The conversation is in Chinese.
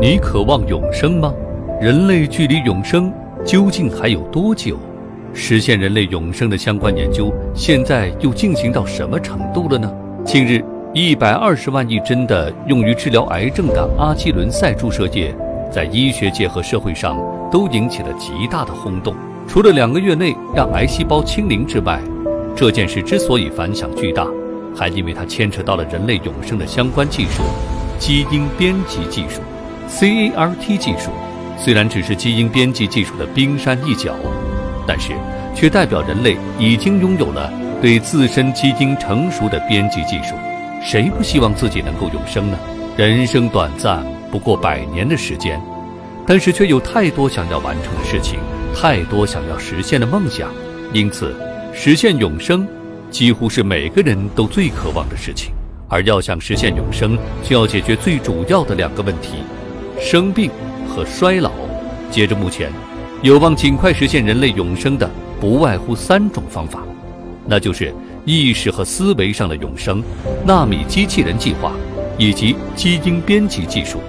你渴望永生吗？人类距离永生究竟还有多久？实现人类永生的相关研究现在又进行到什么程度了呢？近日，一百二十万亿针的用于治疗癌症的阿基伦赛注射液，在医学界和社会上都引起了极大的轰动。除了两个月内让癌细胞清零之外，这件事之所以反响巨大，还因为它牵扯到了人类永生的相关技术——基因编辑技术。CAR-T 技术虽然只是基因编辑技术的冰山一角，但是却代表人类已经拥有了对自身基因成熟的编辑技术。谁不希望自己能够永生呢？人生短暂，不过百年的时间，但是却有太多想要完成的事情，太多想要实现的梦想。因此，实现永生几乎是每个人都最渴望的事情。而要想实现永生，就要解决最主要的两个问题。生病和衰老。截至目前，有望尽快实现人类永生的不外乎三种方法，那就是意识和思维上的永生、纳米机器人计划以及基因编辑技术。